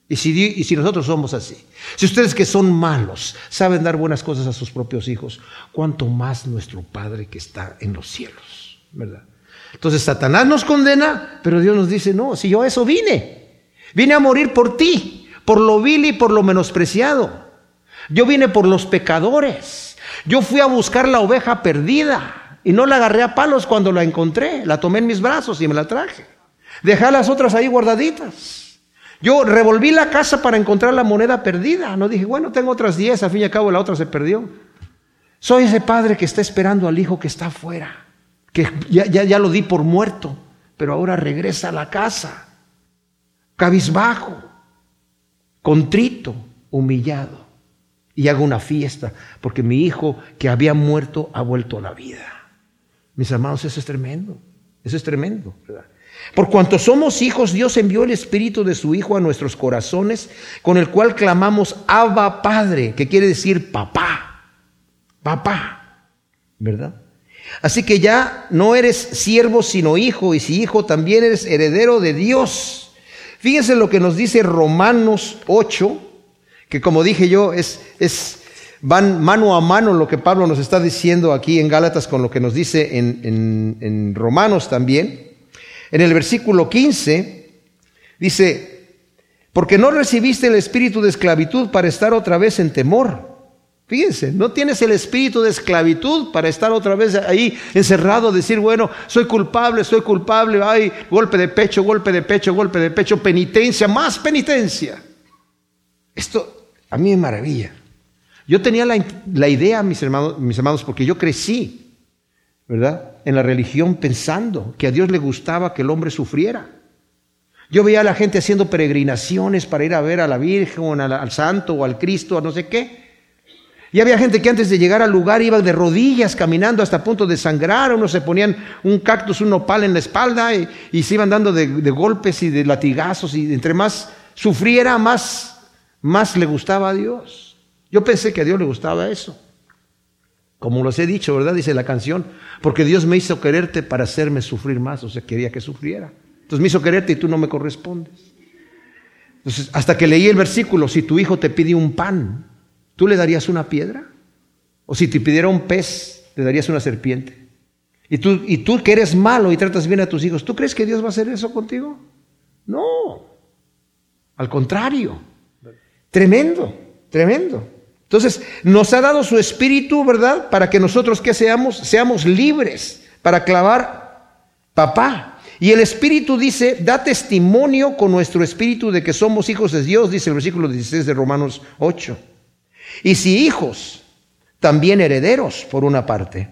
Y si, y si nosotros somos así, si ustedes que son malos saben dar buenas cosas a sus propios hijos, cuánto más nuestro Padre que está en los cielos, ¿verdad? Entonces Satanás nos condena, pero Dios nos dice, no, si yo a eso vine, vine a morir por ti, por lo vil y por lo menospreciado. Yo vine por los pecadores. Yo fui a buscar la oveja perdida y no la agarré a palos cuando la encontré, la tomé en mis brazos y me la traje. Dejé las otras ahí guardaditas. Yo revolví la casa para encontrar la moneda perdida. No dije, bueno, tengo otras diez, a fin y al cabo la otra se perdió. Soy ese padre que está esperando al hijo que está afuera, que ya, ya, ya lo di por muerto, pero ahora regresa a la casa, cabizbajo, contrito, humillado. Y hago una fiesta, porque mi hijo que había muerto ha vuelto a la vida. Mis amados, eso es tremendo. Eso es tremendo, ¿verdad? Por cuanto somos hijos, Dios envió el Espíritu de su Hijo a nuestros corazones, con el cual clamamos Abba Padre, que quiere decir papá, papá, ¿verdad? Así que ya no eres siervo sino hijo, y si hijo también eres heredero de Dios. Fíjense lo que nos dice Romanos 8, que como dije yo, es, es van mano a mano lo que Pablo nos está diciendo aquí en Gálatas con lo que nos dice en, Romanos también. En el versículo 15 dice, porque no recibiste el espíritu de esclavitud para estar otra vez en temor. Fíjense, no tienes el espíritu de esclavitud para estar otra vez ahí encerrado, decir, bueno, soy culpable, soy culpable, ay, golpe de pecho, golpe de pecho, golpe de pecho, penitencia, más penitencia. Esto a mí me maravilla. Yo tenía la, idea, mis hermanos, mis hermanos, porque yo crecí ¿verdad? En la religión pensando que a Dios le gustaba que el hombre sufriera. Yo veía a la gente haciendo peregrinaciones para ir a ver a la Virgen, al, al Santo o al Cristo, a no sé qué. Y había gente que antes de llegar al lugar iba de rodillas caminando hasta punto de sangrar, unos se ponían un cactus, un nopal en la espalda y, se iban dando de, de, golpes y de latigazos y entre más sufriera, más, más le gustaba a Dios. Yo pensé que a Dios le gustaba eso. Como los he dicho, ¿verdad? Dice la canción, porque Dios me hizo quererte para hacerme sufrir más, o sea, quería que sufriera. Entonces me hizo quererte y tú no me correspondes. Entonces, hasta que leí el versículo, si tu hijo te pide un pan, ¿tú le darías una piedra? O si te pidiera un pez, ¿le darías una serpiente? Y tú, y tú que eres malo y tratas bien a tus hijos, ¿tú crees que Dios va a hacer eso contigo? No. Al contrario. Tremendo, tremendo. Entonces, nos ha dado su espíritu, ¿verdad? Para que nosotros que seamos, seamos libres para clavar papá. Y el espíritu dice, da testimonio con nuestro espíritu de que somos hijos de Dios, dice el versículo 16 de Romanos 8. Y si hijos, también herederos, por una parte,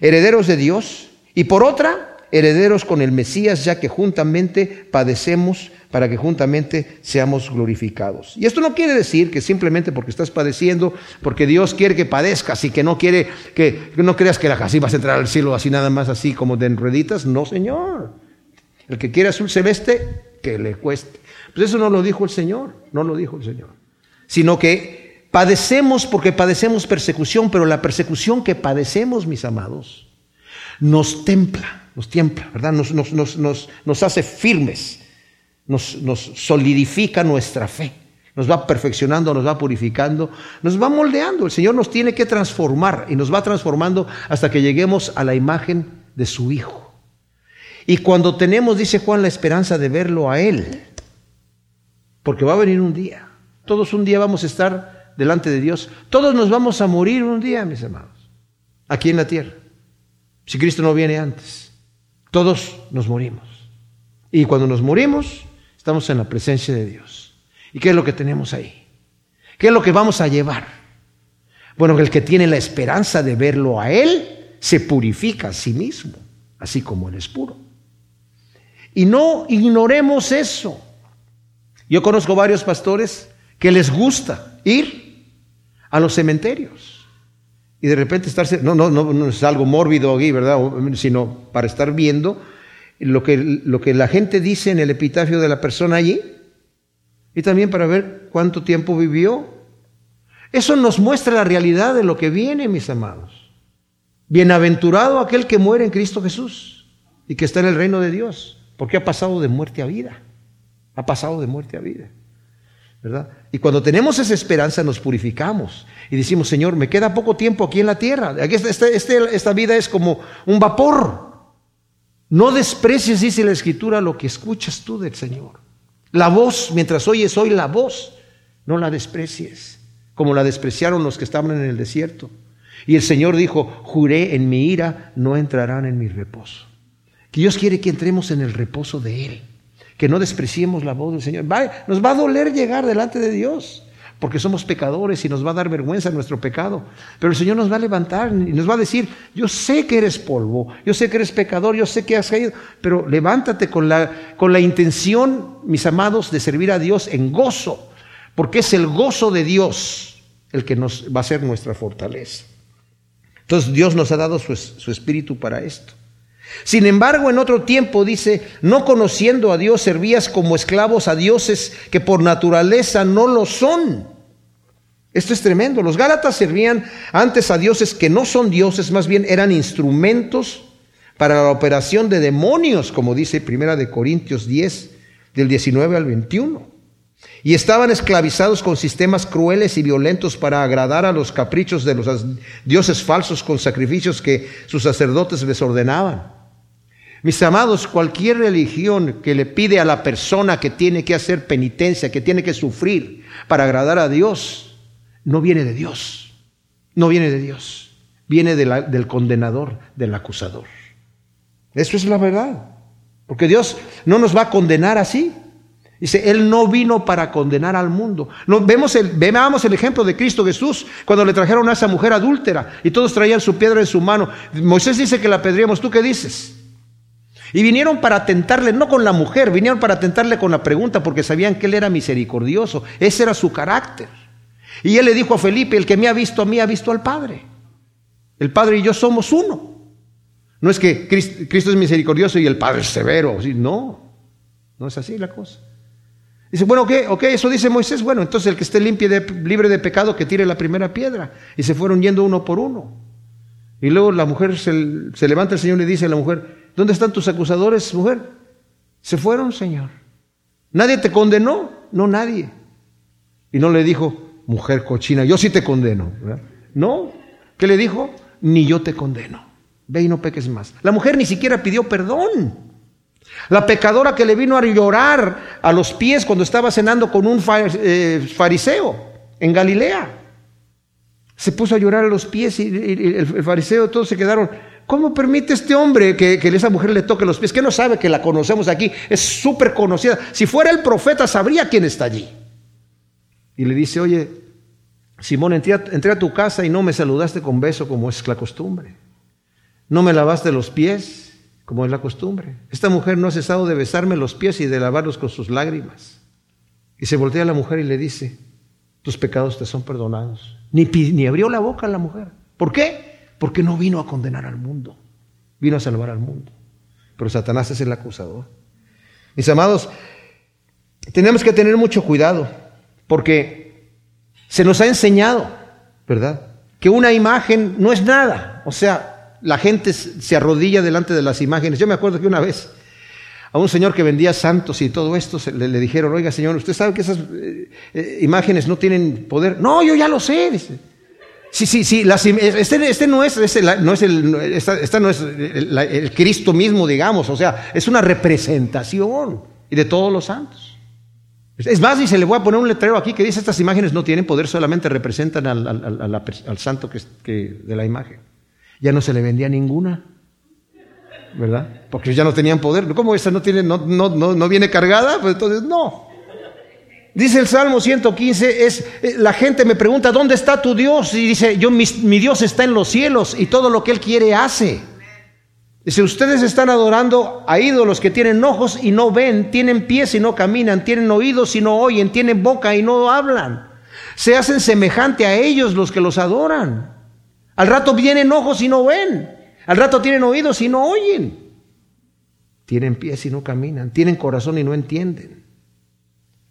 herederos de Dios, y por otra, herederos con el Mesías, ya que juntamente padecemos para que juntamente seamos glorificados. Y esto no quiere decir que simplemente porque estás padeciendo, porque Dios quiere que padezcas y que no quiere que, no creas que así vas a entrar al cielo así nada más así como de enreditas. No, Señor. El que quiere azul celeste, que le cueste. Pues eso no lo dijo el Señor, no lo dijo el Señor. Sino que padecemos porque padecemos persecución, pero la persecución que padecemos, mis amados, nos templa, nos templa, ¿verdad? Nos, nos, nos, nos hace firmes nos, solidifica nuestra fe, nos va perfeccionando, nos va purificando, nos va moldeando. El Señor nos tiene que transformar y nos va transformando hasta que lleguemos a la imagen de su Hijo. Y cuando tenemos, dice Juan, la esperanza de verlo a Él, porque va a venir un día, todos un día vamos a estar delante de Dios, todos nos vamos a morir un día, mis hermanos, aquí en la tierra, si Cristo no viene antes, todos nos morimos. Y cuando nos morimos, Estamos en la presencia de Dios. ¿Y qué es lo que tenemos ahí? ¿Qué es lo que vamos a llevar? Bueno, el que tiene la esperanza de verlo a Él, se purifica a sí mismo, así como Él es puro. Y no ignoremos eso. Yo conozco varios pastores que les gusta ir a los cementerios y de repente estarse, no, no, no, es algo mórbido aquí, ¿verdad? Sino para estar viendo lo que, lo que la gente dice en el epitafio de la persona allí y también para ver cuánto tiempo vivió. Eso nos muestra la realidad de lo que viene, mis amados. Bienaventurado aquel que muere en Cristo Jesús y que está en el reino de Dios, porque ha pasado de muerte a vida. Ha pasado de muerte a vida. Y cuando tenemos esa esperanza nos purificamos y decimos, Señor, me queda poco tiempo aquí en la tierra. Este, este, esta vida es como un vapor. No desprecies, dice la Escritura, lo que escuchas tú del Señor. La voz, mientras oyes hoy la voz, no la desprecies, como la despreciaron los que estaban en el desierto. Y el Señor dijo, juré en mi ira, no entrarán en mi reposo. Que Dios quiere que entremos en el reposo de Él, que no despreciemos la voz del Señor. nos va a doler llegar delante de Dios, porque somos pecadores y nos va a dar vergüenza nuestro pecado. Pero el Señor nos va a levantar y nos va a decir, yo sé que eres polvo, yo sé que eres pecador, yo sé que has caído, pero levántate con la, con la intención, mis amados, de servir a Dios en gozo, porque es el gozo de Dios el que nos va a ser nuestra fortaleza. Entonces Dios nos ha dado su, su espíritu para esto. Sin embargo, en otro tiempo dice, no conociendo a Dios, servías como esclavos a dioses que por naturaleza no lo son. Esto es tremendo. Los Gálatas servían antes a dioses que no son dioses, más bien eran instrumentos para la operación de demonios, como dice Primera de Corintios 10, del 19 al 21. Y estaban esclavizados con sistemas crueles y violentos para agradar a los caprichos de los dioses falsos con sacrificios que sus sacerdotes les ordenaban. Mis amados, cualquier religión que le pide a la persona que tiene que hacer penitencia, que tiene que sufrir para agradar a Dios, no viene de Dios. No viene de Dios. Viene del condenador, del acusador. Eso es la verdad. Porque Dios no nos va a condenar así. Dice, Él no vino para condenar al mundo. vemos el, veamos el ejemplo de Cristo Jesús cuando le trajeron a esa mujer adúltera y todos traían su piedra en su mano. Moisés dice que la pedríamos. ¿Tú qué dices? Y vinieron para tentarle, no con la mujer, vinieron para tentarle con la pregunta porque sabían que él era misericordioso. Ese era su carácter. Y él le dijo a Felipe, el que me ha visto a mí ha visto al Padre. El Padre y yo somos uno. No es que Cristo es misericordioso y el Padre es severo. No, no es así la cosa. Dice, bueno, ok, ok, eso dice Moisés. Bueno, entonces el que esté limpio de, libre de pecado, que tire la primera piedra. Y se fueron yendo uno por uno. Y luego la mujer se, se levanta el Señor y le dice a la mujer, ¿Dónde están tus acusadores, mujer? Se fueron, Señor. ¿Nadie te condenó? No, nadie. Y no le dijo, mujer cochina, yo sí te condeno. No. ¿Qué le dijo? Ni yo te condeno. Ve y no peques más. La mujer ni siquiera pidió perdón. La pecadora que le vino a llorar a los pies cuando estaba cenando con un eh, fariseo en Galilea. Se puso a llorar a los pies y el fariseo, todos se quedaron, ¿Cómo permite este hombre que, que, esa mujer le toque los pies? Que no sabe que la conocemos aquí. Es súper conocida. Si fuera el profeta, sabría quién está allí. Y le dice, oye, Simón, entré a, tu casa y no me saludaste con beso como es la costumbre. No me lavaste los pies como es la costumbre. Esta mujer no ha cesado de besarme los pies y de lavarlos con sus lágrimas. Y se voltea a la mujer y le dice, tus pecados te son perdonados. Ni, ni abrió la boca la mujer. ¿Por qué? Porque no vino a condenar al mundo, vino a salvar al mundo. Pero Satanás es el acusador. Mis amados, tenemos que tener mucho cuidado, porque se nos ha enseñado, ¿verdad? Que una imagen no es nada. O sea, la gente se arrodilla delante de las imágenes. Yo me acuerdo que una vez a un señor que vendía santos y todo esto le, dijeron, oiga señor, ¿usted sabe que esas eh, eh, imágenes no tienen poder? No, yo ya lo sé, dice. Sí, sí, sí. este, este, no es, no es, el, esta, no es el, Cristo mismo, digamos. O sea, es una representación de todos los santos. Es más, y se le voy a poner un letrero aquí que dice: estas imágenes no tienen poder, solamente representan al, al, santo que, de la imagen. Ya no se le vendía ninguna. ¿Verdad? Porque ya no tenían poder. ¿Cómo esta no tiene, no, no, no, no viene cargada? Pues entonces no. Dice el Salmo 115, es, eh, la gente me pregunta, ¿dónde está tu Dios? Y dice, yo, mi, mi Dios está en los cielos y todo lo que Él quiere hace. Dice, ustedes están adorando a ídolos que tienen ojos y no ven, tienen pies y no caminan, tienen oídos y no oyen, tienen boca y no hablan. Se hacen semejante a ellos los que los adoran. Al rato vienen ojos y no ven. Al rato tienen oídos y no oyen. Tienen pies y no caminan. Tienen corazón y no entienden.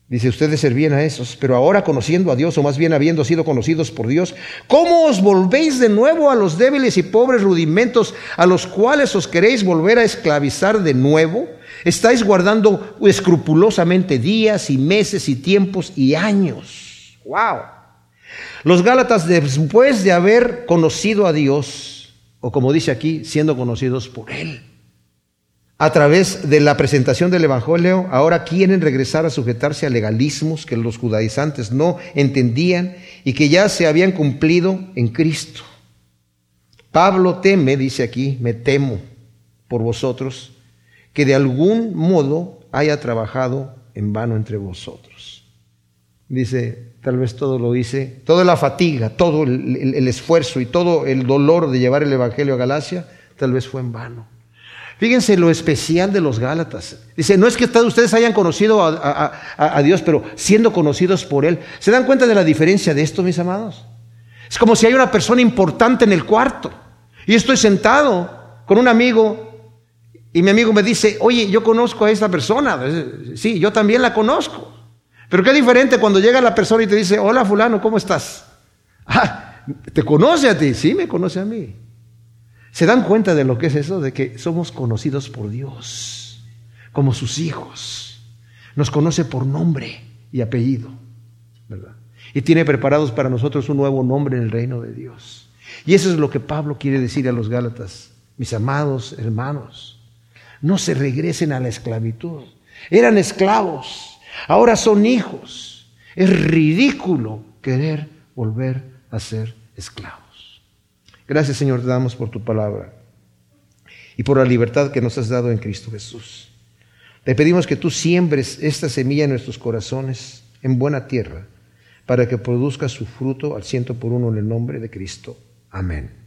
Dice, ustedes servían a esos, pero ahora conociendo a Dios, o más bien habiendo sido conocidos por Dios, ¿cómo os volvéis de nuevo a los débiles y pobres rudimentos a los cuales os queréis volver a esclavizar de nuevo? Estáis guardando escrupulosamente días y meses y tiempos y años. ¡Wow! Los Gálatas, después de haber conocido a Dios, o como dice aquí, siendo conocidos por Él, a través de la presentación del Evangelio, ahora quieren regresar a sujetarse a legalismos que los judaizantes no entendían y que ya se habían cumplido en Cristo. Pablo teme, dice aquí, me temo por vosotros, que de algún modo haya trabajado en vano entre vosotros. Dice, tal vez todo lo hice, toda la fatiga, todo el, el esfuerzo y todo el dolor de llevar el Evangelio a Galacia, tal vez fue en vano. Fíjense lo especial de los Gálatas. Dice, no es que ustedes hayan conocido a, Dios, pero siendo conocidos por Él. ¿Se dan cuenta de la diferencia de esto, mis amados? Es como si hay una persona importante en el cuarto. Y estoy sentado con un amigo y mi amigo me dice, oye, yo conozco a esta persona. Sí, yo también la conozco. Pero qué diferente cuando llega la persona y te dice, hola fulano, ¿cómo estás? Ah, ¿te conoce a ti? Sí, me conoce a mí. ¿Se dan cuenta de lo que es eso? De que somos conocidos por Dios, como sus hijos. Nos conoce por nombre y apellido, ¿verdad? Y tiene preparados para nosotros un nuevo nombre en el reino de Dios. Y eso es lo que Pablo quiere decir a los Gálatas, mis amados hermanos. No se regresen a la esclavitud. Eran esclavos, ahora son hijos. Es ridículo querer volver a ser esclavos. Gracias Señor te damos por tu palabra y por la libertad que nos has dado en Cristo Jesús. Te pedimos que tú siembres esta semilla en nuestros corazones, en buena tierra, para que produzca su fruto al ciento por uno en el nombre de Cristo. Amén.